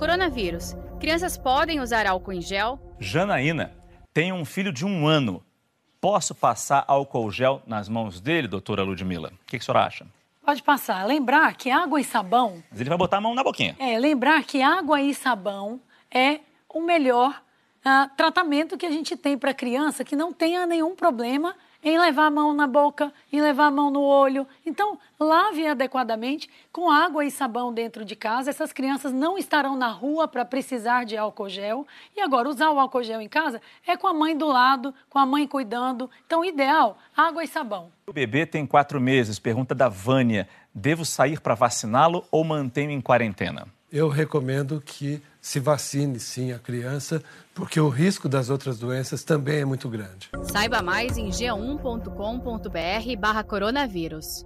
Coronavírus. Crianças podem usar álcool em gel? Janaína tem um filho de um ano. Posso passar álcool gel nas mãos dele, doutora Ludmilla? O que, que a senhora acha? Pode passar. Lembrar que água e sabão. Mas ele vai botar a mão na boquinha. É, lembrar que água e sabão é o melhor uh, tratamento que a gente tem para criança que não tenha nenhum problema em levar a mão na boca, em levar a mão no olho. Então, lave adequadamente com água e sabão dentro de casa. Essas crianças não estarão na rua para precisar de álcool gel. E agora, usar o álcool gel em casa é com a mãe do lado, com a mãe cuidando. Então, ideal, água e sabão. O bebê tem quatro meses. Pergunta da Vânia. Devo sair para vaciná-lo ou mantenho em quarentena? Eu recomendo que se vacine sim a criança, porque o risco das outras doenças também é muito grande. Saiba mais em g1.com.br/barra coronavírus.